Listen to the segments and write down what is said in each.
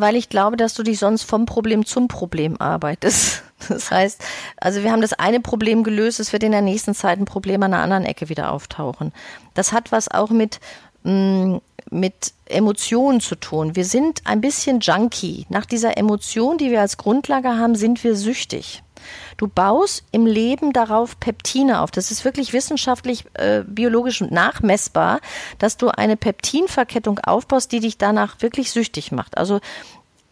Weil ich glaube, dass du dich sonst vom Problem zum Problem arbeitest. Das heißt, also wir haben das eine Problem gelöst, es wird in der nächsten Zeit ein Problem an einer anderen Ecke wieder auftauchen. Das hat was auch mit, mm, mit Emotionen zu tun. Wir sind ein bisschen junkie. Nach dieser Emotion, die wir als Grundlage haben, sind wir süchtig. Du baust im Leben darauf Peptine auf. Das ist wirklich wissenschaftlich, äh, biologisch nachmessbar, dass du eine Peptinverkettung aufbaust, die dich danach wirklich süchtig macht. Also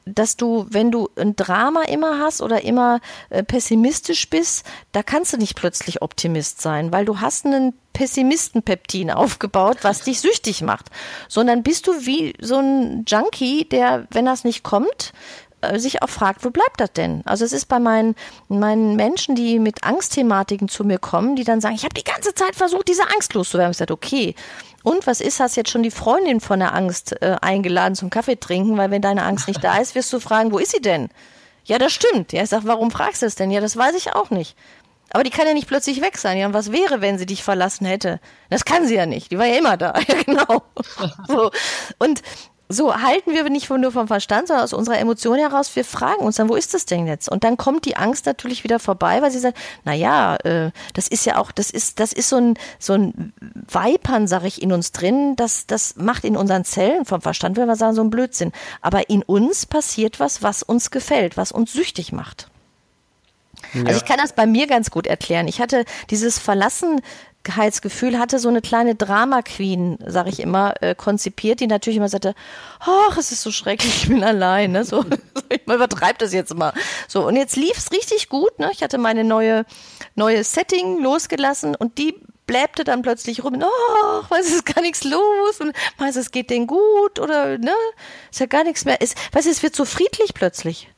dass du, wenn du ein Drama immer hast oder immer äh, pessimistisch bist, da kannst du nicht plötzlich Optimist sein, weil du hast einen Pessimistenpeptin aufgebaut, was dich süchtig macht, sondern bist du wie so ein Junkie, der, wenn das nicht kommt, sich auch fragt, wo bleibt das denn? Also es ist bei meinen, meinen Menschen, die mit Angstthematiken zu mir kommen, die dann sagen, ich habe die ganze Zeit versucht, diese Angst loszuwerden. Ich sage, okay, und was ist, hast jetzt schon die Freundin von der Angst äh, eingeladen zum Kaffee trinken, weil wenn deine Angst nicht da ist, wirst du fragen, wo ist sie denn? Ja, das stimmt. Ja, ich sage, warum fragst du es denn? Ja, das weiß ich auch nicht. Aber die kann ja nicht plötzlich weg sein. Ja, und was wäre, wenn sie dich verlassen hätte? Das kann sie ja nicht. Die war ja immer da. Ja, genau. so. Und so halten wir nicht nur vom Verstand, sondern aus unserer Emotion heraus. Wir fragen uns dann, wo ist das denn jetzt? Und dann kommt die Angst natürlich wieder vorbei, weil sie sagt, na ja, äh, das ist ja auch, das ist, das ist so ein, so ein Weipern, sag ich, in uns drin. Das, das macht in unseren Zellen vom Verstand, wenn wir sagen, so ein Blödsinn. Aber in uns passiert was, was uns gefällt, was uns süchtig macht. Ja. Also ich kann das bei mir ganz gut erklären. Ich hatte dieses Verlassen Gefühl hatte so eine kleine Drama Queen, sag ich immer, äh, konzipiert, die natürlich immer sagte, ach, es ist so schrecklich, ich bin allein, ne? So, ich übertreibe das jetzt mal. So und jetzt lief es richtig gut, ne? Ich hatte meine neue neue Setting losgelassen und die bläbte dann plötzlich rum, oh, was ist gar nichts los und was es geht denn gut oder ne, ist ja gar nichts mehr. Ist, weißt du, es wird so friedlich plötzlich.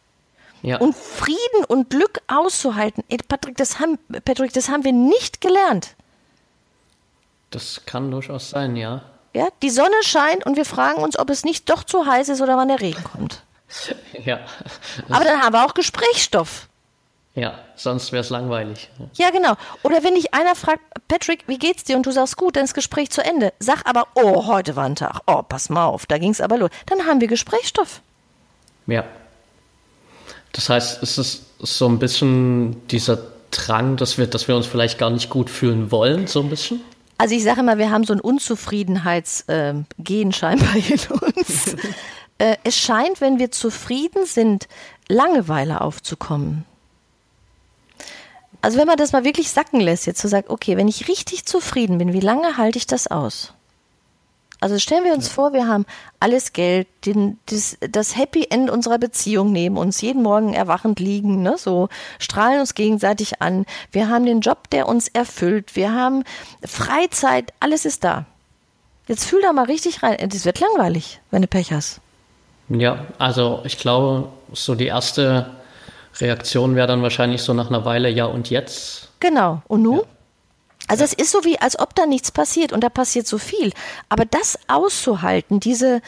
Ja. Und Frieden und Glück auszuhalten, Patrick, das haben Patrick, das haben wir nicht gelernt. Das kann durchaus sein, ja. Ja, die Sonne scheint und wir fragen uns, ob es nicht doch zu heiß ist oder wann der Regen kommt. ja. Aber dann haben wir auch Gesprächsstoff. Ja, sonst wäre es langweilig. Ja, genau. Oder wenn dich einer fragt, Patrick, wie geht's dir? Und du sagst, gut, dann ist Gespräch zu Ende. Sag aber, oh, heute war ein Tag. Oh, pass mal auf, da ging es aber los. Dann haben wir Gesprächsstoff. Ja. Das heißt, es ist so ein bisschen dieser Drang, dass wir, dass wir uns vielleicht gar nicht gut fühlen wollen, so ein bisschen? Also ich sage immer, wir haben so ein Unzufriedenheitsgen äh, scheinbar in uns. äh, es scheint, wenn wir zufrieden sind, Langeweile aufzukommen. Also wenn man das mal wirklich sacken lässt, jetzt so sagt, okay, wenn ich richtig zufrieden bin, wie lange halte ich das aus? Also stellen wir uns ja. vor, wir haben alles Geld, den, das, das Happy End unserer Beziehung neben uns, jeden Morgen erwachend liegen, ne, so strahlen uns gegenseitig an. Wir haben den Job, der uns erfüllt. Wir haben Freizeit, alles ist da. Jetzt fühl da mal richtig rein. Es wird langweilig, wenn du Pech hast. Ja, also ich glaube, so die erste Reaktion wäre dann wahrscheinlich so nach einer Weile, ja und jetzt. Genau. Und nun? Ja. Also es ist so wie, als ob da nichts passiert und da passiert so viel. Aber das auszuhalten, diese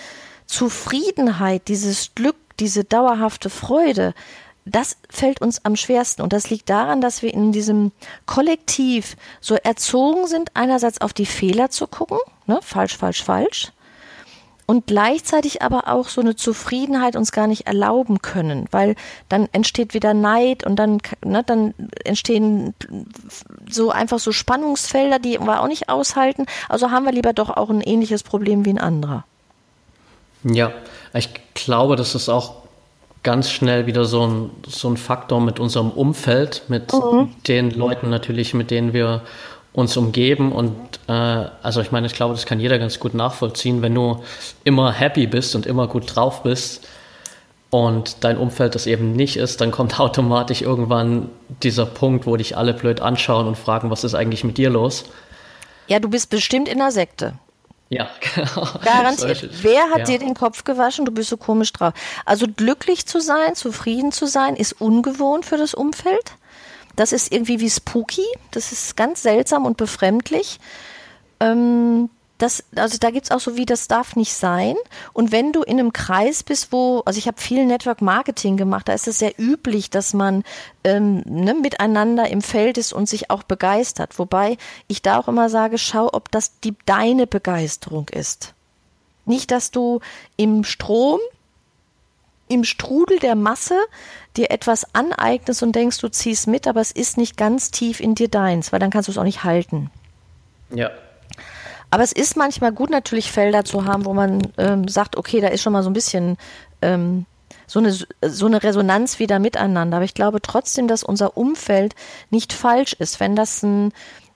Zufriedenheit, dieses Glück, diese dauerhafte Freude, das fällt uns am schwersten. Und das liegt daran, dass wir in diesem Kollektiv so erzogen sind, einerseits auf die Fehler zu gucken, ne, falsch, falsch, falsch, und gleichzeitig aber auch so eine Zufriedenheit uns gar nicht erlauben können, weil dann entsteht wieder Neid und dann, ne, dann entstehen so einfach so Spannungsfelder, die wir auch nicht aushalten. Also haben wir lieber doch auch ein ähnliches Problem wie ein anderer. Ja, ich glaube, das ist auch ganz schnell wieder so ein, so ein Faktor mit unserem Umfeld, mit mhm. den Leuten natürlich, mit denen wir uns umgeben und äh, also ich meine, ich glaube, das kann jeder ganz gut nachvollziehen, wenn du immer happy bist und immer gut drauf bist und dein Umfeld das eben nicht ist, dann kommt automatisch irgendwann dieser Punkt, wo dich alle blöd anschauen und fragen, was ist eigentlich mit dir los? Ja, du bist bestimmt in der Sekte. Ja, genau. Garantiert. Wer hat ja. dir den Kopf gewaschen? Du bist so komisch drauf. Also glücklich zu sein, zufrieden zu sein, ist ungewohnt für das Umfeld. Das ist irgendwie wie spooky. Das ist ganz seltsam und befremdlich. Ähm, das, also da gibt es auch so wie, das darf nicht sein. Und wenn du in einem Kreis bist, wo, also ich habe viel Network Marketing gemacht, da ist es sehr üblich, dass man ähm, ne, miteinander im Feld ist und sich auch begeistert. Wobei ich da auch immer sage, schau, ob das die, deine Begeisterung ist. Nicht, dass du im Strom im Strudel der Masse dir etwas aneignest und denkst, du ziehst mit, aber es ist nicht ganz tief in dir deins, weil dann kannst du es auch nicht halten. Ja. Aber es ist manchmal gut, natürlich Felder zu haben, wo man ähm, sagt, okay, da ist schon mal so ein bisschen ähm, so eine, so eine Resonanz wieder miteinander. Aber ich glaube trotzdem, dass unser Umfeld nicht falsch ist. Wenn das ein,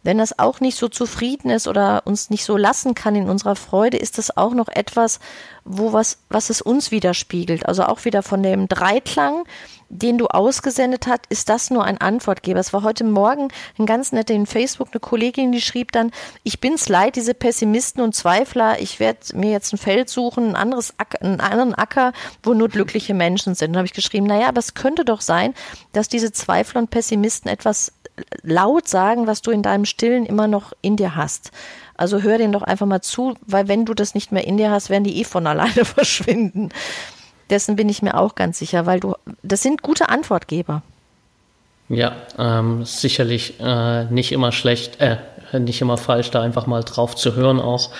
wenn das auch nicht so zufrieden ist oder uns nicht so lassen kann in unserer Freude, ist das auch noch etwas, wo was, was es uns widerspiegelt. Also auch wieder von dem Dreiklang, den du ausgesendet hast, ist das nur ein Antwortgeber. Es war heute Morgen ein ganz netter in Facebook eine Kollegin, die schrieb dann, ich bin's leid, diese Pessimisten und Zweifler, ich werde mir jetzt ein Feld suchen, ein anderes Acker, einen anderen Acker, wo nur glückliche Menschen sind. Und habe ich geschrieben, naja, aber es könnte doch sein, dass diese Zweifler und Pessimisten etwas laut sagen, was du in deinem Stillen immer noch in dir hast. Also hör denen doch einfach mal zu, weil wenn du das nicht mehr in dir hast, werden die eh von alleine verschwinden. Dessen bin ich mir auch ganz sicher, weil du, das sind gute Antwortgeber. Ja, ähm, sicherlich äh, nicht immer schlecht, äh, nicht immer falsch, da einfach mal drauf zu hören auch.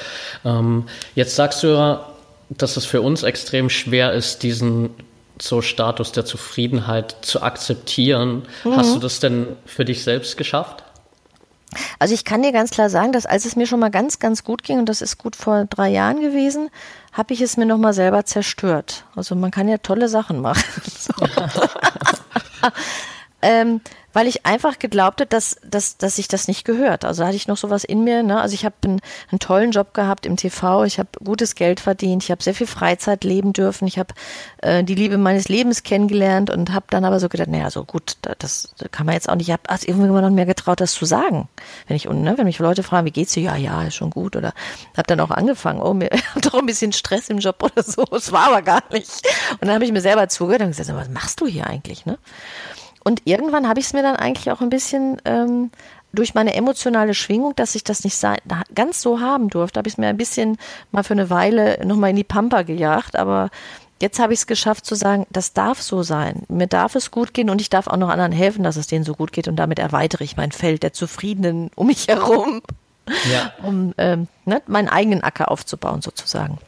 Ähm, jetzt sagst du ja, dass es für uns extrem schwer ist, diesen so Status der Zufriedenheit zu akzeptieren. Mhm. Hast du das denn für dich selbst geschafft? Also ich kann dir ganz klar sagen, dass als es mir schon mal ganz, ganz gut ging, und das ist gut vor drei Jahren gewesen, habe ich es mir nochmal selber zerstört. Also man kann ja tolle Sachen machen. ähm, weil ich einfach geglaubt habe, dass, dass, dass sich das nicht gehört. Also da hatte ich noch sowas in mir. Ne? Also ich habe einen, einen tollen Job gehabt im TV, ich habe gutes Geld verdient, ich habe sehr viel Freizeit leben dürfen, ich habe äh, die Liebe meines Lebens kennengelernt und habe dann aber so gedacht, naja, so gut, das, kann man jetzt auch nicht. Ich habe also irgendwann noch mehr getraut, das zu sagen. Wenn ich, ne, wenn mich Leute fragen, wie geht's dir? Ja, ja, ist schon gut. Oder habe dann auch angefangen, oh, mir habe doch ein bisschen Stress im Job oder so. Es war aber gar nicht. Und dann habe ich mir selber zugehört und gesagt, was machst du hier eigentlich? Ne? Und irgendwann habe ich es mir dann eigentlich auch ein bisschen ähm, durch meine emotionale Schwingung, dass ich das nicht ganz so haben durfte, habe ich es mir ein bisschen mal für eine Weile nochmal in die Pampa gejagt. Aber jetzt habe ich es geschafft zu sagen, das darf so sein. Mir darf es gut gehen und ich darf auch noch anderen helfen, dass es denen so gut geht. Und damit erweitere ich mein Feld der Zufriedenen um mich herum, ja. um ähm, ne, meinen eigenen Acker aufzubauen sozusagen.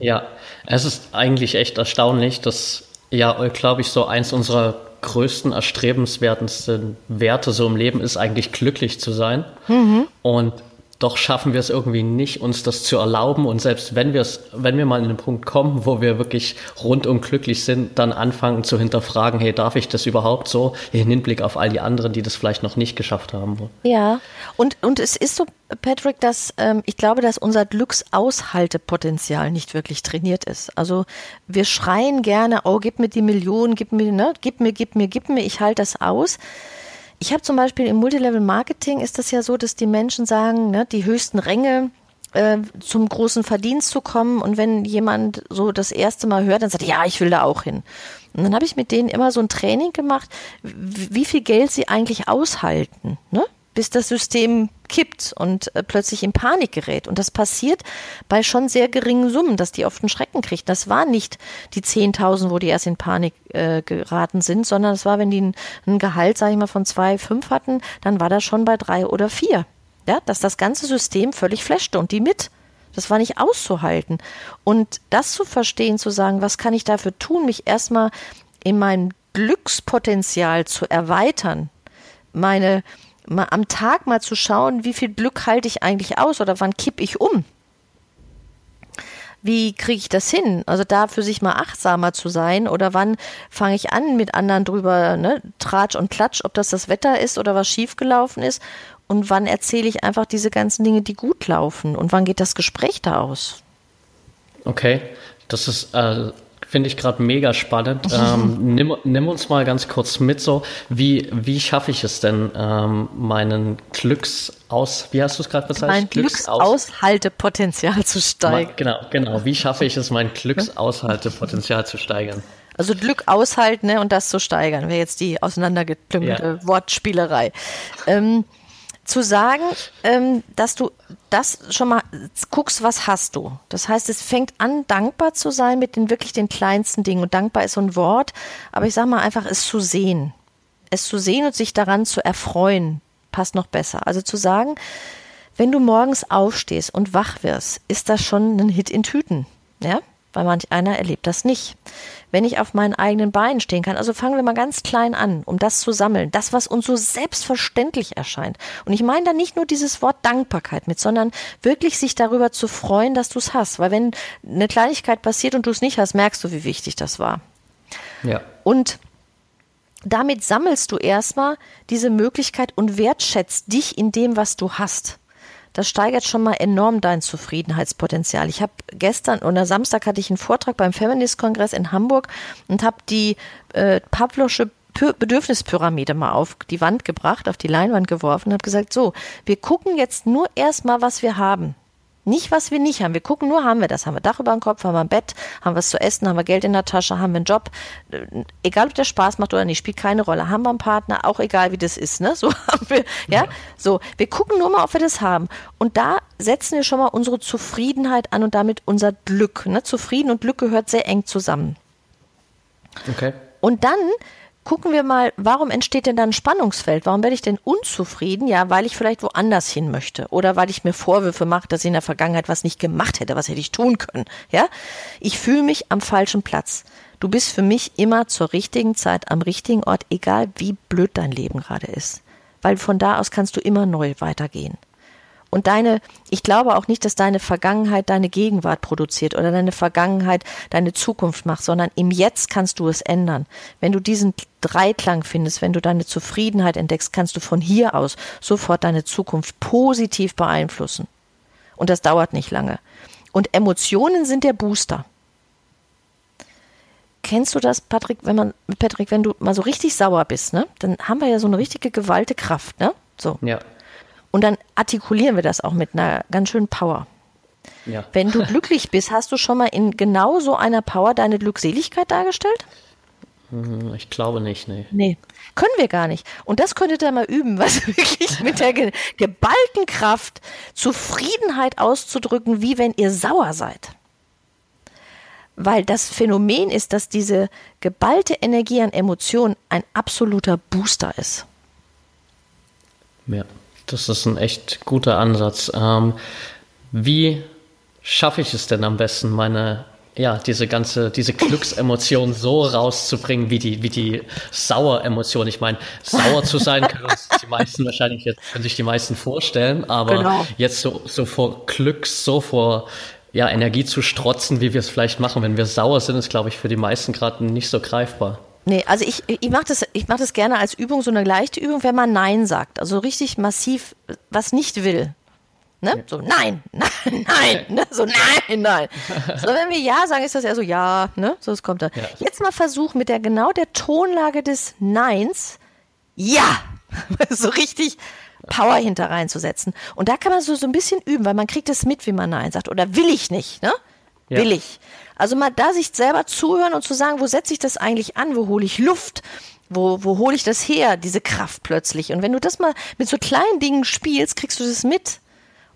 Ja, es ist eigentlich echt erstaunlich, dass ja, glaube ich, so eins unserer größten, erstrebenswertesten Werte so im Leben ist eigentlich glücklich zu sein. Mhm. Und doch schaffen wir es irgendwie nicht, uns das zu erlauben. Und selbst wenn wir es, wenn wir mal in den Punkt kommen, wo wir wirklich rundum glücklich sind, dann anfangen zu hinterfragen, hey, darf ich das überhaupt so? In Hinblick auf all die anderen, die das vielleicht noch nicht geschafft haben. Ja, und, und es ist so, Patrick, dass ähm, ich glaube, dass unser Glücksaushaltepotenzial nicht wirklich trainiert ist. Also wir schreien gerne, oh, gib mir die Millionen, gib mir, ne, gib mir, gib mir, gib mir, ich halte das aus. Ich habe zum Beispiel im Multilevel-Marketing ist das ja so, dass die Menschen sagen, ne, die höchsten Ränge äh, zum großen Verdienst zu kommen. Und wenn jemand so das erste Mal hört, dann sagt er, ja, ich will da auch hin. Und dann habe ich mit denen immer so ein Training gemacht, wie viel Geld sie eigentlich aushalten. Ne? Bis das System kippt und äh, plötzlich in Panik gerät. Und das passiert bei schon sehr geringen Summen, dass die oft einen Schrecken kriegen. Das war nicht die 10.000, wo die erst in Panik äh, geraten sind, sondern es war, wenn die ein, ein Gehalt, sage ich mal, von zwei, fünf hatten, dann war das schon bei drei oder vier. Ja, dass das ganze System völlig flashte und die mit. Das war nicht auszuhalten. Und das zu verstehen, zu sagen, was kann ich dafür tun, mich erstmal in meinem Glückspotenzial zu erweitern, meine mal am Tag mal zu schauen, wie viel Glück halte ich eigentlich aus oder wann kipp ich um? Wie kriege ich das hin? Also da für sich mal achtsamer zu sein oder wann fange ich an mit anderen drüber, ne, Tratsch und Klatsch, ob das das Wetter ist oder was schiefgelaufen ist und wann erzähle ich einfach diese ganzen Dinge, die gut laufen und wann geht das Gespräch da aus? Okay, das ist äh, Finde ich gerade mega spannend. Ähm, nimm, nimm, uns mal ganz kurz mit so, wie, wie schaffe ich es denn, ähm, meinen Glücksaus, wie hast du es gerade bezeichnet? Mein Glücksaushaltepotenzial zu steigern. genau, genau. Wie schaffe ich es, mein Glücksaushaltepotenzial zu steigern? Also Glück aushalten ne, und das zu steigern, wäre jetzt die auseinandergeklümmelte ja. Wortspielerei. Ähm, zu sagen, ähm, dass du das schon mal guckst, was hast du. Das heißt, es fängt an, dankbar zu sein mit den wirklich den kleinsten Dingen. Und dankbar ist so ein Wort, aber ich sage mal einfach, es zu sehen. Es zu sehen und sich daran zu erfreuen, passt noch besser. Also zu sagen, wenn du morgens aufstehst und wach wirst, ist das schon ein Hit in Tüten. Ja? weil manch einer erlebt das nicht. Wenn ich auf meinen eigenen Beinen stehen kann, also fangen wir mal ganz klein an, um das zu sammeln, das, was uns so selbstverständlich erscheint. Und ich meine da nicht nur dieses Wort Dankbarkeit mit, sondern wirklich sich darüber zu freuen, dass du es hast. Weil wenn eine Kleinigkeit passiert und du es nicht hast, merkst du, wie wichtig das war. Ja. Und damit sammelst du erstmal diese Möglichkeit und wertschätzt dich in dem, was du hast. Das steigert schon mal enorm dein Zufriedenheitspotenzial. Ich habe gestern oder Samstag hatte ich einen Vortrag beim Feminist-Kongress in Hamburg und habe die äh, Pavlosche Bedürfnispyramide mal auf die Wand gebracht, auf die Leinwand geworfen und habe gesagt, so, wir gucken jetzt nur erstmal, was wir haben. Nicht, was wir nicht haben. Wir gucken nur, haben wir das? Haben wir Dach über dem Kopf? Haben wir ein Bett? Haben wir was zu essen? Haben wir Geld in der Tasche? Haben wir einen Job? Äh, egal, ob der Spaß macht oder nicht, spielt keine Rolle. Haben wir einen Partner? Auch egal, wie das ist, ne? So haben wir, ja? ja. So. Wir gucken nur mal, ob wir das haben. Und da setzen wir schon mal unsere Zufriedenheit an und damit unser Glück, ne? Zufrieden und Glück gehört sehr eng zusammen. Okay. Und dann gucken wir mal, warum entsteht denn dann ein Spannungsfeld? Warum werde ich denn unzufrieden? Ja, weil ich vielleicht woanders hin möchte oder weil ich mir Vorwürfe mache, dass ich in der Vergangenheit was nicht gemacht hätte, was hätte ich tun können. Ja, ich fühle mich am falschen Platz. Du bist für mich immer zur richtigen Zeit am richtigen Ort, egal wie blöd dein Leben gerade ist. Weil von da aus kannst du immer neu weitergehen. Und deine, ich glaube auch nicht, dass deine Vergangenheit deine Gegenwart produziert oder deine Vergangenheit deine Zukunft macht, sondern im Jetzt kannst du es ändern. Wenn du diesen Dreiklang findest, wenn du deine Zufriedenheit entdeckst, kannst du von hier aus sofort deine Zukunft positiv beeinflussen. Und das dauert nicht lange. Und Emotionen sind der Booster. Kennst du das, Patrick, wenn man, Patrick, wenn du mal so richtig sauer bist, ne? Dann haben wir ja so eine richtige Gewaltige Kraft, ne? So. Ja. Und dann artikulieren wir das auch mit einer ganz schönen Power. Ja. Wenn du glücklich bist, hast du schon mal in genau so einer Power deine Glückseligkeit dargestellt? Hm, ich glaube nicht, nee. Nee, können wir gar nicht. Und das könntet ihr mal üben, was wirklich mit der ge geballten Kraft Zufriedenheit auszudrücken, wie wenn ihr sauer seid. Weil das Phänomen ist, dass diese geballte Energie an Emotionen ein absoluter Booster ist. Ja. Das ist ein echt guter Ansatz. Ähm, wie schaffe ich es denn am besten, meine ja, diese ganze, diese Glücksemotion so rauszubringen, wie die, wie die Saueremotion. Ich meine, sauer zu sein können uns die meisten wahrscheinlich jetzt, können sich die meisten vorstellen, aber genau. jetzt so, so vor Glück, so vor, ja, Energie zu strotzen, wie wir es vielleicht machen, wenn wir sauer sind, ist, glaube ich, für die meisten gerade nicht so greifbar. Nee, also ich, ich mache das, ich mach das gerne als Übung, so eine leichte Übung, wenn man Nein sagt. Also richtig massiv was nicht will. Ne? Ja. So, nein, nein, nein, ne? so, nein, nein. So, wenn wir Ja sagen, ist das ja so, ja, ne? So, es kommt da. Ja. Jetzt mal versuchen mit der genau der Tonlage des Neins, ja, so richtig Power hinter reinzusetzen. Und da kann man so, so ein bisschen üben, weil man kriegt es mit, wie man Nein sagt. Oder will ich nicht, ne? Ja. Will ich. Also mal da sich selber zuhören und zu sagen, wo setze ich das eigentlich an? Wo hole ich Luft? Wo, wo hole ich das her, diese Kraft plötzlich? Und wenn du das mal mit so kleinen Dingen spielst, kriegst du das mit.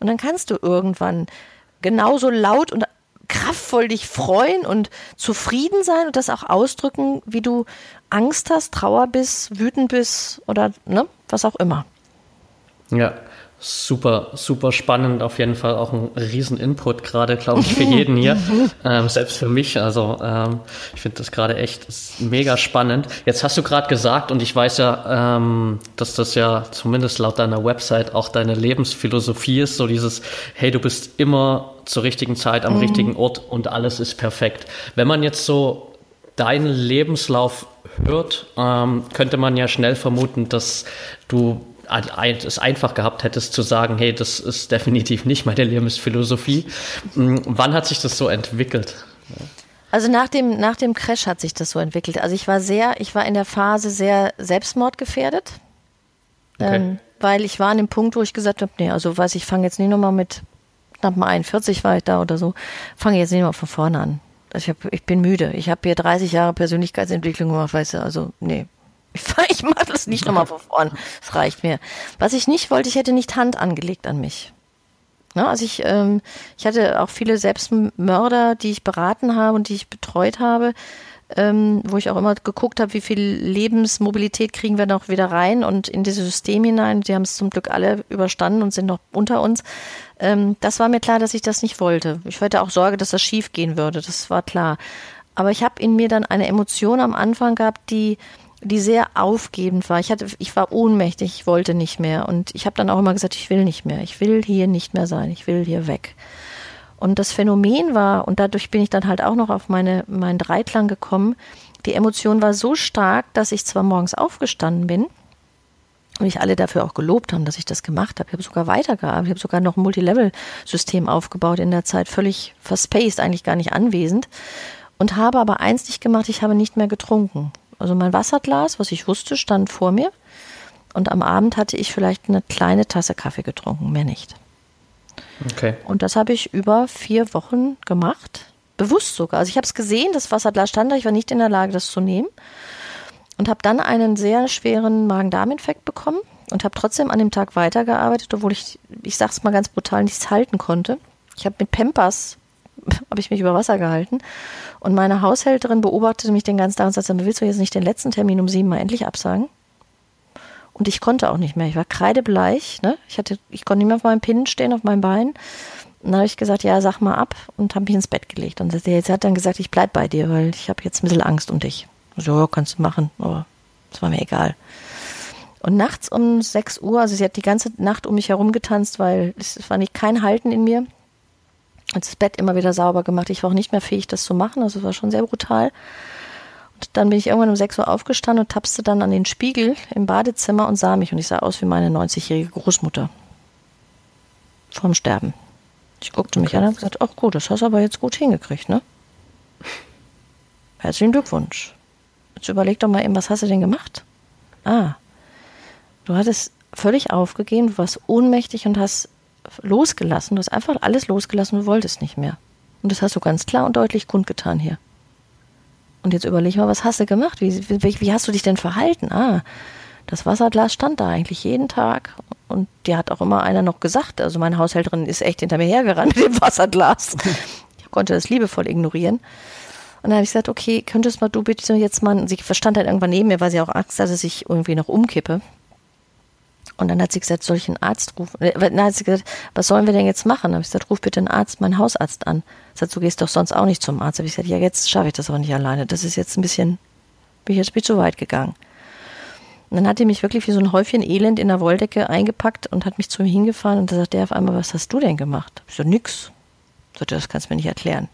Und dann kannst du irgendwann genauso laut und kraftvoll dich freuen und zufrieden sein und das auch ausdrücken, wie du Angst hast, Trauer bist, wütend bist oder ne, was auch immer. Ja, Super, super spannend, auf jeden Fall auch ein riesen Input gerade, glaube ich, für jeden hier, ähm, selbst für mich. Also ähm, ich finde das gerade echt mega spannend. Jetzt hast du gerade gesagt, und ich weiß ja, ähm, dass das ja zumindest laut deiner Website auch deine Lebensphilosophie ist, so dieses, hey, du bist immer zur richtigen Zeit am mhm. richtigen Ort und alles ist perfekt. Wenn man jetzt so deinen Lebenslauf hört, ähm, könnte man ja schnell vermuten, dass du es einfach gehabt hättest zu sagen, hey, das ist definitiv nicht meine Lebensphilosophie. Hm, wann hat sich das so entwickelt? Also nach dem, nach dem Crash hat sich das so entwickelt. Also ich war sehr, ich war in der Phase sehr selbstmordgefährdet. Okay. Ähm, weil ich war an dem Punkt, wo ich gesagt habe, nee, also weiß ich, fange jetzt nicht nochmal mit knapp mal 41 war ich da oder so, fange jetzt nicht nochmal von vorne an. Also ich, hab, ich bin müde. Ich habe hier 30 Jahre Persönlichkeitsentwicklung gemacht, weißt du, also nee, ich, mache das nicht nochmal von vorn. Das reicht mir. Was ich nicht wollte, ich hätte nicht Hand angelegt an mich. Ja, also ich, ähm, ich hatte auch viele Selbstmörder, die ich beraten habe und die ich betreut habe. ähm, wo ich auch immer geguckt habe, wie viel Lebensmobilität kriegen wir noch wieder rein und in dieses System hinein. Die haben es zum Glück alle überstanden und sind noch unter uns. Ähm, das war mir klar, dass ich das nicht wollte. Ich hatte auch Sorge, dass das schief gehen würde. Das war klar. Aber ich habe in mir dann eine Emotion am Anfang gehabt, die die sehr aufgebend war. Ich hatte, ich war ohnmächtig, ich wollte nicht mehr. Und ich habe dann auch immer gesagt, ich will nicht mehr. Ich will hier nicht mehr sein. Ich will hier weg. Und das Phänomen war, und dadurch bin ich dann halt auch noch auf meine, meinen Dreiklang gekommen, die Emotion war so stark, dass ich zwar morgens aufgestanden bin und ich alle dafür auch gelobt haben, dass ich das gemacht habe. Ich habe sogar weitergearbeitet, ich habe sogar noch ein Multilevel-System aufgebaut in der Zeit, völlig verspaced, eigentlich gar nicht anwesend. Und habe aber eins nicht gemacht, ich habe nicht mehr getrunken. Also mein Wasserglas, was ich wusste, stand vor mir. Und am Abend hatte ich vielleicht eine kleine Tasse Kaffee getrunken, mehr nicht. Okay. Und das habe ich über vier Wochen gemacht. Bewusst sogar. Also ich habe es gesehen, das Wasserglas stand da, ich war nicht in der Lage, das zu nehmen. Und habe dann einen sehr schweren Magen-Darm-Infekt bekommen und habe trotzdem an dem Tag weitergearbeitet, obwohl ich, ich sag's mal ganz brutal, nichts halten konnte. Ich habe mit Pampers habe ich mich über Wasser gehalten. Und meine Haushälterin beobachtete mich den ganzen Tag und sagte, willst du jetzt nicht den letzten Termin um sieben mal endlich absagen? Und ich konnte auch nicht mehr. Ich war kreidebleich. Ne? Ich, hatte, ich konnte nicht mehr auf meinem Pinnen stehen, auf meinem Bein. Und dann habe ich gesagt, ja, sag mal ab und habe mich ins Bett gelegt. Und sie hat dann gesagt, ich bleib bei dir, weil ich habe jetzt ein bisschen Angst um dich. So, kannst du machen, aber es war mir egal. Und nachts um 6 Uhr, also sie hat die ganze Nacht um mich herum getanzt, weil es war nicht kein Halten in mir. Hat das Bett immer wieder sauber gemacht. Ich war auch nicht mehr fähig, das zu machen. Also es war schon sehr brutal. Und dann bin ich irgendwann um 6 Uhr aufgestanden und tapste dann an den Spiegel im Badezimmer und sah mich. Und ich sah aus wie meine 90-jährige Großmutter. Vorm Sterben. Ich guckte mich okay. an und habe gesagt, ach gut, das hast du aber jetzt gut hingekriegt, ne? Herzlichen Glückwunsch. Jetzt überleg doch mal eben, was hast du denn gemacht? Ah, du hattest völlig aufgegeben, du warst ohnmächtig und hast losgelassen. Du hast einfach alles losgelassen, du wolltest nicht mehr. Und das hast du ganz klar und deutlich kundgetan hier. Und jetzt überleg mal, was hast du gemacht? Wie, wie, wie hast du dich denn verhalten? Ah, das Wasserglas stand da eigentlich jeden Tag. Und die hat auch immer einer noch gesagt, also meine Haushälterin ist echt hinter mir hergerannt mit dem Wasserglas. Ich konnte das liebevoll ignorieren. Und dann habe ich gesagt, okay, könntest mal du bitte jetzt mal, sie verstand halt irgendwann neben mir, weil sie auch Angst hatte, dass ich irgendwie noch umkippe. Und dann hat sie gesagt, soll ich einen Arzt rufen? Äh, dann hat sie gesagt, was sollen wir denn jetzt machen? Dann habe ich gesagt, ruf bitte einen Arzt, meinen Hausarzt an. Sagt, du gehst doch sonst auch nicht zum Arzt. Habe ich gesagt, ja, jetzt schaffe ich das aber nicht alleine. Das ist jetzt ein bisschen, bin ich jetzt ein bisschen zu weit gegangen. Und dann hat die mich wirklich wie so ein Häufchen Elend in der Wolldecke eingepackt und hat mich zu ihm hingefahren und da sagt er auf einmal, was hast du denn gemacht? Ich so, nix. Ich sagte, das kannst du mir nicht erklären.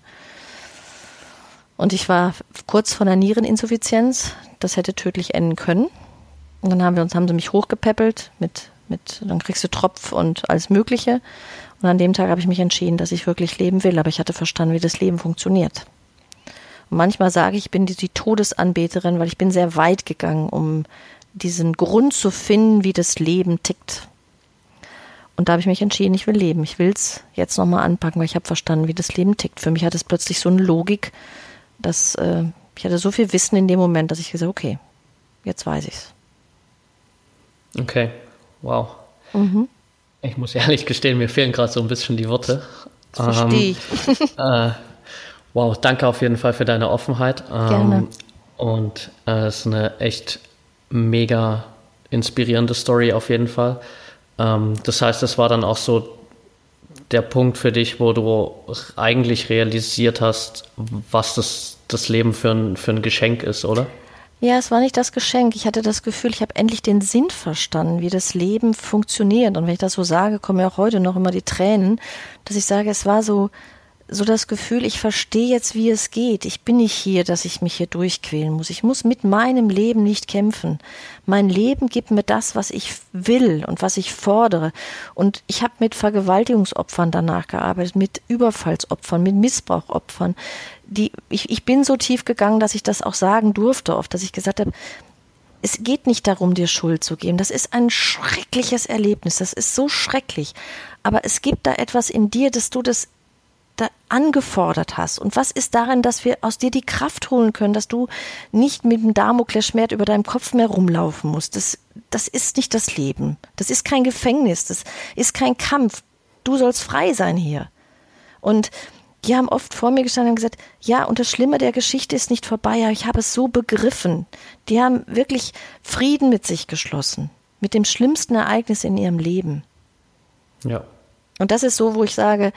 Und ich war kurz vor einer Niereninsuffizienz. Das hätte tödlich enden können. Und dann haben wir uns, haben sie mich hochgepäppelt mit, mit, dann kriegst du Tropf und alles Mögliche. Und an dem Tag habe ich mich entschieden, dass ich wirklich leben will, aber ich hatte verstanden, wie das Leben funktioniert. Und manchmal sage ich, ich bin die, die Todesanbeterin, weil ich bin sehr weit gegangen, um diesen Grund zu finden, wie das Leben tickt. Und da habe ich mich entschieden, ich will leben. Ich will es jetzt nochmal anpacken, weil ich habe verstanden, wie das Leben tickt. Für mich hat es plötzlich so eine Logik, dass äh, ich hatte so viel Wissen in dem Moment, dass ich gesagt okay, jetzt weiß ich's. Okay, wow. Mhm. Ich muss ehrlich gestehen, mir fehlen gerade so ein bisschen die Worte. Verstehe ähm, äh, wow, danke auf jeden Fall für deine Offenheit. Ähm, Gerne. Und äh, es ist eine echt mega inspirierende Story auf jeden Fall. Ähm, das heißt, es war dann auch so der Punkt für dich, wo du eigentlich realisiert hast, was das, das Leben für ein, für ein Geschenk ist, oder? Ja, es war nicht das Geschenk. Ich hatte das Gefühl, ich habe endlich den Sinn verstanden, wie das Leben funktioniert. Und wenn ich das so sage, kommen ja auch heute noch immer die Tränen, dass ich sage, es war so, so das Gefühl, ich verstehe jetzt, wie es geht. Ich bin nicht hier, dass ich mich hier durchquälen muss. Ich muss mit meinem Leben nicht kämpfen. Mein Leben gibt mir das, was ich will und was ich fordere. Und ich habe mit Vergewaltigungsopfern danach gearbeitet, mit Überfallsopfern, mit Missbrauchopfern die, ich, ich bin so tief gegangen, dass ich das auch sagen durfte oft, dass ich gesagt habe, es geht nicht darum, dir Schuld zu geben. Das ist ein schreckliches Erlebnis. Das ist so schrecklich. Aber es gibt da etwas in dir, dass du das da angefordert hast. Und was ist darin, dass wir aus dir die Kraft holen können, dass du nicht mit dem Damoklesschwert über deinem Kopf mehr rumlaufen musst? Das, das ist nicht das Leben. Das ist kein Gefängnis. Das ist kein Kampf. Du sollst frei sein hier. Und die haben oft vor mir gestanden und gesagt, ja, und das Schlimme der Geschichte ist nicht vorbei, aber ich habe es so begriffen. Die haben wirklich Frieden mit sich geschlossen, mit dem schlimmsten Ereignis in ihrem Leben. Ja. Und das ist so, wo ich sage,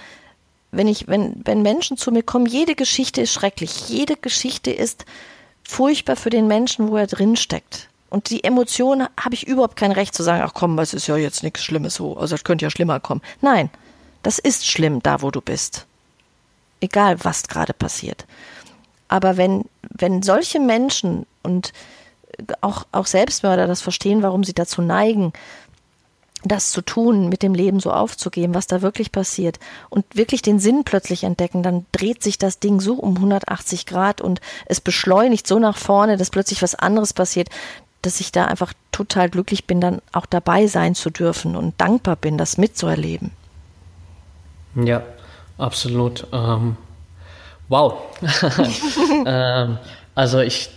wenn ich, wenn, wenn Menschen zu mir kommen, jede Geschichte ist schrecklich, jede Geschichte ist furchtbar für den Menschen, wo er drin steckt. Und die Emotionen habe ich überhaupt kein Recht zu sagen, ach komm, es ist ja jetzt nichts Schlimmes so, also es könnte ja schlimmer kommen. Nein, das ist schlimm, da wo du bist. Egal, was gerade passiert. Aber wenn, wenn solche Menschen und auch, auch Selbstmörder das verstehen, warum sie dazu neigen, das zu tun, mit dem Leben so aufzugeben, was da wirklich passiert und wirklich den Sinn plötzlich entdecken, dann dreht sich das Ding so um 180 Grad und es beschleunigt so nach vorne, dass plötzlich was anderes passiert, dass ich da einfach total glücklich bin, dann auch dabei sein zu dürfen und dankbar bin, das mitzuerleben. Ja, absolut. Ähm, wow. ähm, also ich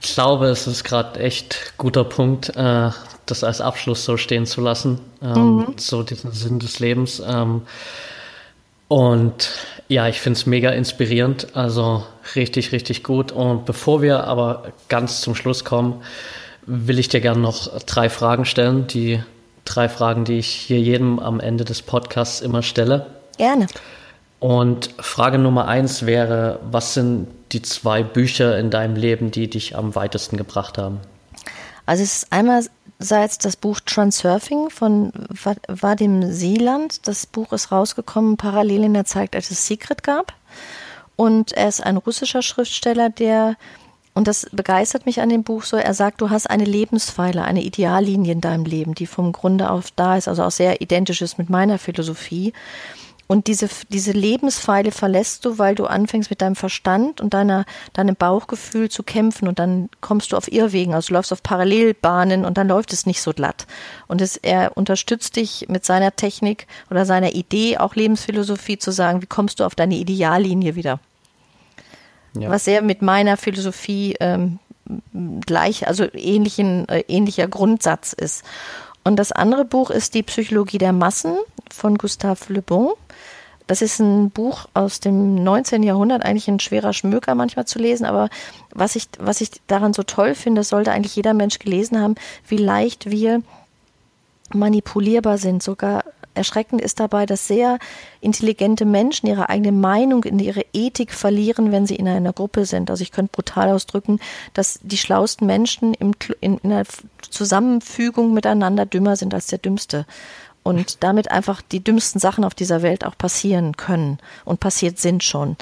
glaube, es ist gerade echt guter Punkt, äh, das als Abschluss so stehen zu lassen, ähm, mhm. so diesen Sinn des Lebens. Ähm, und ja, ich finde es mega inspirierend, also richtig, richtig gut. Und bevor wir aber ganz zum Schluss kommen, will ich dir gerne noch drei Fragen stellen. Die drei Fragen, die ich hier jedem am Ende des Podcasts immer stelle. Gerne. Und Frage Nummer eins wäre, was sind die zwei Bücher in deinem Leben, die dich am weitesten gebracht haben? Also es ist einerseits das Buch Transurfing von Vadim Seeland. Das Buch ist rausgekommen parallel in der Zeit, als es Secret gab. Und er ist ein russischer Schriftsteller, der, und das begeistert mich an dem Buch so, er sagt, du hast eine Lebenspfeile, eine Ideallinie in deinem Leben, die vom Grunde auf da ist, also auch sehr identisch ist mit meiner Philosophie. Und diese, diese Lebenspfeile verlässt du, weil du anfängst mit deinem Verstand und deiner, deinem Bauchgefühl zu kämpfen und dann kommst du auf Irrwegen, also du läufst auf Parallelbahnen und dann läuft es nicht so glatt. Und es, er unterstützt dich mit seiner Technik oder seiner Idee, auch Lebensphilosophie zu sagen, wie kommst du auf deine Ideallinie wieder? Ja. Was sehr mit meiner Philosophie ähm, gleich, also ähnlichen, äh, ähnlicher Grundsatz ist. Und das andere Buch ist Die Psychologie der Massen von Gustave Le Bon. Das ist ein Buch aus dem 19. Jahrhundert, eigentlich ein schwerer Schmöker manchmal zu lesen, aber was ich, was ich daran so toll finde, sollte eigentlich jeder Mensch gelesen haben, wie leicht wir manipulierbar sind, sogar erschreckend ist dabei, dass sehr intelligente Menschen ihre eigene Meinung in ihre Ethik verlieren, wenn sie in einer Gruppe sind. Also ich könnte brutal ausdrücken, dass die schlauesten Menschen im, in, in einer Zusammenfügung miteinander dümmer sind als der Dümmste und damit einfach die dümmsten Sachen auf dieser Welt auch passieren können und passiert sind schon.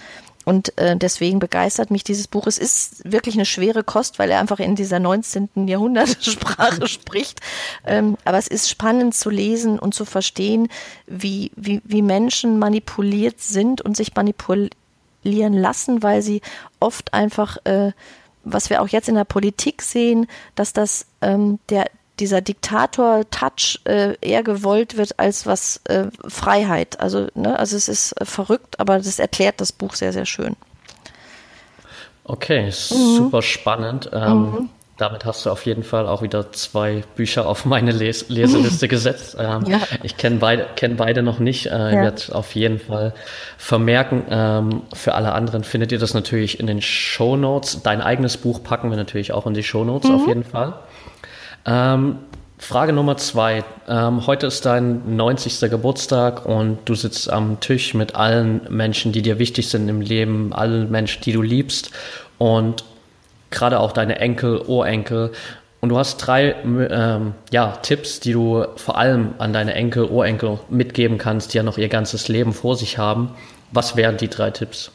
Und äh, deswegen begeistert mich dieses Buch. Es ist wirklich eine schwere Kost, weil er einfach in dieser 19. Jahrhundertsprache spricht. Ähm, aber es ist spannend zu lesen und zu verstehen, wie, wie, wie Menschen manipuliert sind und sich manipulieren lassen, weil sie oft einfach, äh, was wir auch jetzt in der Politik sehen, dass das ähm, der, dieser Diktator-Touch äh, eher gewollt wird als was äh, Freiheit. Also, ne, also es ist äh, verrückt, aber das erklärt das Buch sehr, sehr schön. Okay, mhm. super spannend. Ähm, mhm. Damit hast du auf jeden Fall auch wieder zwei Bücher auf meine Les Leseliste gesetzt. Ähm, ja. Ich kenne beide, kenn beide noch nicht. Äh, ja. Ich werde auf jeden Fall vermerken. Ähm, für alle anderen findet ihr das natürlich in den Show Notes. Dein eigenes Buch packen wir natürlich auch in die Show Notes mhm. auf jeden Fall. Ähm, Frage Nummer zwei. Ähm, heute ist dein 90. Geburtstag und du sitzt am Tisch mit allen Menschen, die dir wichtig sind im Leben, allen Menschen, die du liebst und gerade auch deine Enkel, Urenkel. Und du hast drei ähm, ja, Tipps, die du vor allem an deine Enkel, Urenkel mitgeben kannst, die ja noch ihr ganzes Leben vor sich haben. Was wären die drei Tipps?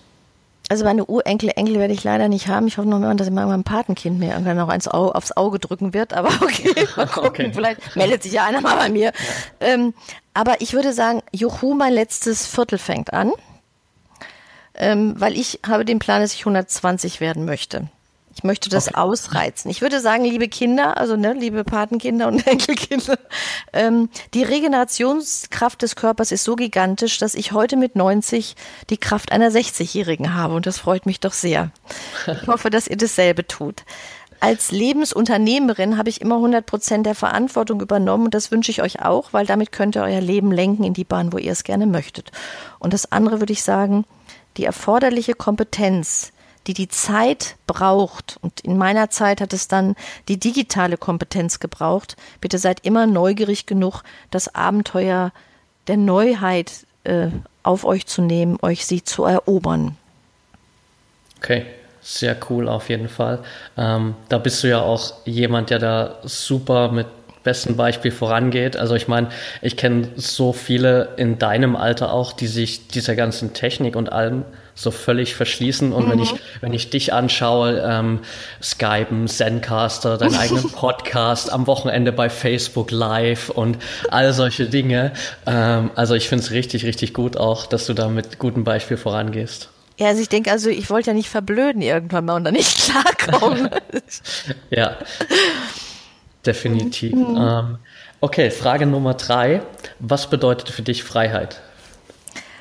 Also meine Urenkel, Enkel werde ich leider nicht haben. Ich hoffe noch mal, dass ich mal ein Patenkind mir irgendwann noch eins aufs Auge drücken wird. Aber okay, mal gucken. Okay. Vielleicht meldet sich ja einer mal bei mir. Ja. Ähm, aber ich würde sagen, juhu, mein letztes Viertel fängt an. Ähm, weil ich habe den Plan, dass ich 120 werden möchte. Ich möchte das okay. ausreizen. Ich würde sagen, liebe Kinder, also ne, liebe Patenkinder und Enkelkinder, ähm, die Regenerationskraft des Körpers ist so gigantisch, dass ich heute mit 90 die Kraft einer 60-Jährigen habe und das freut mich doch sehr. Ich hoffe, dass ihr dasselbe tut. Als Lebensunternehmerin habe ich immer 100 Prozent der Verantwortung übernommen und das wünsche ich euch auch, weil damit könnt ihr euer Leben lenken in die Bahn, wo ihr es gerne möchtet. Und das andere würde ich sagen, die erforderliche Kompetenz, die die Zeit braucht, und in meiner Zeit hat es dann die digitale Kompetenz gebraucht, bitte seid immer neugierig genug, das Abenteuer der Neuheit äh, auf euch zu nehmen, euch sie zu erobern. Okay, sehr cool auf jeden Fall. Ähm, da bist du ja auch jemand, der da super mit besten Beispiel vorangeht. Also ich meine, ich kenne so viele in deinem Alter auch, die sich dieser ganzen Technik und allem so völlig verschließen. Und mhm. wenn ich, wenn ich dich anschaue, ähm, Skypen, Zencaster, deinen eigenen Podcast, am Wochenende bei Facebook Live und all solche Dinge. Ähm, also ich finde es richtig, richtig gut auch, dass du da mit gutem Beispiel vorangehst. Ja, also ich denke, also ich wollte ja nicht verblöden irgendwann mal und dann nicht klarkommen. ja, definitiv. Mhm. Ähm, okay, Frage Nummer drei. Was bedeutet für dich Freiheit?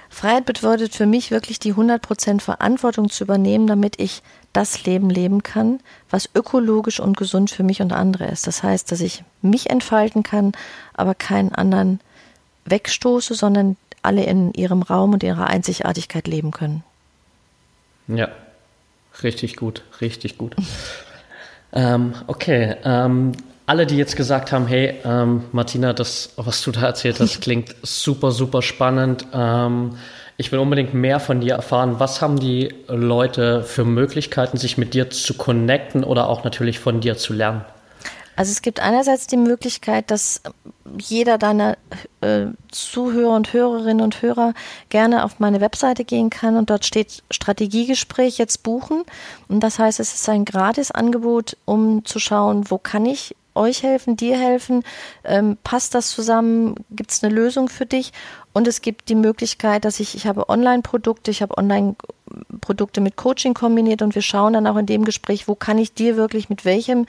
Freiheit bedeutet für mich wirklich die 100% Verantwortung zu übernehmen, damit ich das Leben leben kann, was ökologisch und gesund für mich und andere ist. Das heißt, dass ich mich entfalten kann, aber keinen anderen wegstoße, sondern alle in ihrem Raum und ihrer Einzigartigkeit leben können. Ja, richtig gut, richtig gut. ähm, okay, ähm, alle, die jetzt gesagt haben, hey, ähm, Martina, das, was du da erzählt hast, klingt super, super spannend. Ähm, ich will unbedingt mehr von dir erfahren. Was haben die Leute für Möglichkeiten, sich mit dir zu connecten oder auch natürlich von dir zu lernen? Also es gibt einerseits die Möglichkeit, dass jeder deiner äh, Zuhörer und Hörerinnen und Hörer gerne auf meine Webseite gehen kann und dort steht Strategiegespräch jetzt buchen. Und das heißt, es ist ein Gratisangebot, um zu schauen, wo kann ich euch helfen, dir helfen? Ähm, passt das zusammen? Gibt es eine Lösung für dich? Und es gibt die Möglichkeit, dass ich, ich habe Online-Produkte, ich habe Online-Produkte mit Coaching kombiniert und wir schauen dann auch in dem Gespräch, wo kann ich dir wirklich, mit welchem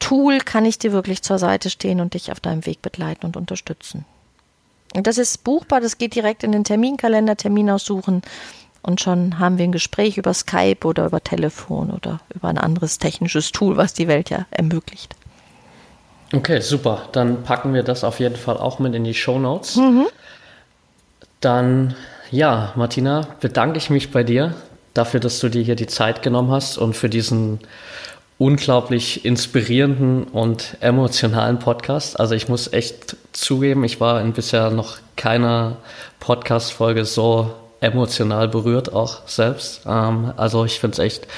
Tool kann ich dir wirklich zur Seite stehen und dich auf deinem Weg begleiten und unterstützen. Und das ist buchbar, das geht direkt in den Terminkalender, Termin aussuchen und schon haben wir ein Gespräch über Skype oder über Telefon oder über ein anderes technisches Tool, was die Welt ja ermöglicht. Okay, super. Dann packen wir das auf jeden Fall auch mit in die Show Notes. Mhm. Dann, ja, Martina, bedanke ich mich bei dir dafür, dass du dir hier die Zeit genommen hast und für diesen unglaublich inspirierenden und emotionalen Podcast. Also ich muss echt zugeben, ich war in bisher noch keiner Podcast-Folge so emotional berührt, auch selbst. Ähm, also ich finde es echt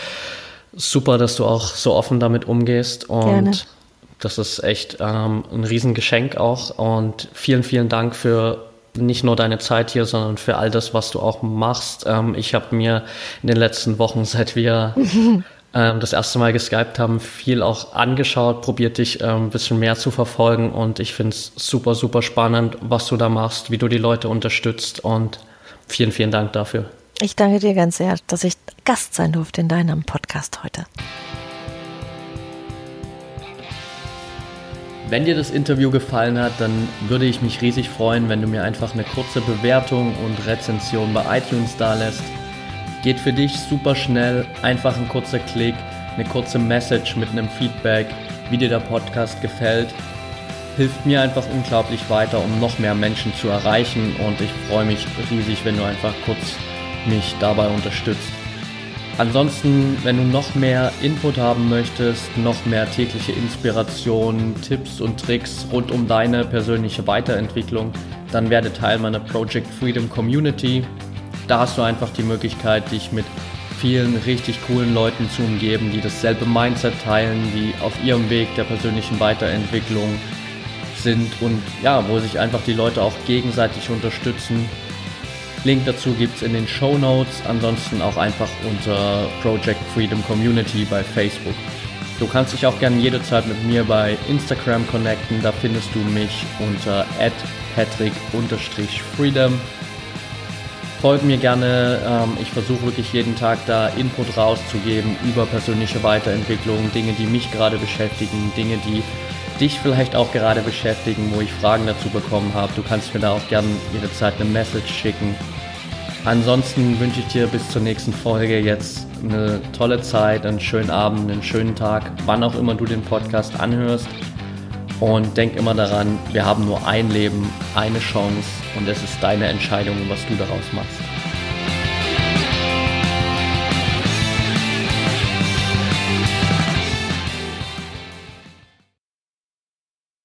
super, dass du auch so offen damit umgehst und Gerne. Das ist echt ähm, ein Riesengeschenk auch und vielen, vielen Dank für nicht nur deine Zeit hier, sondern für all das, was du auch machst. Ähm, ich habe mir in den letzten Wochen, seit wir ähm, das erste Mal geskypt haben, viel auch angeschaut, probiert dich ähm, ein bisschen mehr zu verfolgen und ich finde es super, super spannend, was du da machst, wie du die Leute unterstützt und vielen, vielen Dank dafür. Ich danke dir ganz sehr, dass ich Gast sein durfte in deinem Podcast heute. Wenn dir das Interview gefallen hat, dann würde ich mich riesig freuen, wenn du mir einfach eine kurze Bewertung und Rezension bei iTunes da lässt. Geht für dich super schnell, einfach ein kurzer Klick, eine kurze Message mit einem Feedback, wie dir der Podcast gefällt. Hilft mir einfach unglaublich weiter, um noch mehr Menschen zu erreichen und ich freue mich riesig, wenn du einfach kurz mich dabei unterstützt. Ansonsten, wenn du noch mehr Input haben möchtest, noch mehr tägliche Inspiration, Tipps und Tricks rund um deine persönliche Weiterentwicklung, dann werde Teil meiner Project Freedom Community. Da hast du einfach die Möglichkeit, dich mit vielen richtig coolen Leuten zu umgeben, die dasselbe Mindset teilen, die auf ihrem Weg der persönlichen Weiterentwicklung sind und ja, wo sich einfach die Leute auch gegenseitig unterstützen Link dazu gibt es in den Show Notes, ansonsten auch einfach unter Project Freedom Community bei Facebook. Du kannst dich auch gerne jederzeit mit mir bei Instagram connecten, da findest du mich unter patrick-freedom. Folg mir gerne, ähm, ich versuche wirklich jeden Tag da Input rauszugeben über persönliche Weiterentwicklung, Dinge, die mich gerade beschäftigen, Dinge, die dich vielleicht auch gerade beschäftigen, wo ich Fragen dazu bekommen habe. Du kannst mir da auch gerne jederzeit eine Message schicken. Ansonsten wünsche ich dir bis zur nächsten Folge jetzt eine tolle Zeit, einen schönen Abend, einen schönen Tag, wann auch immer du den Podcast anhörst. Und denk immer daran, wir haben nur ein Leben, eine Chance und es ist deine Entscheidung, was du daraus machst.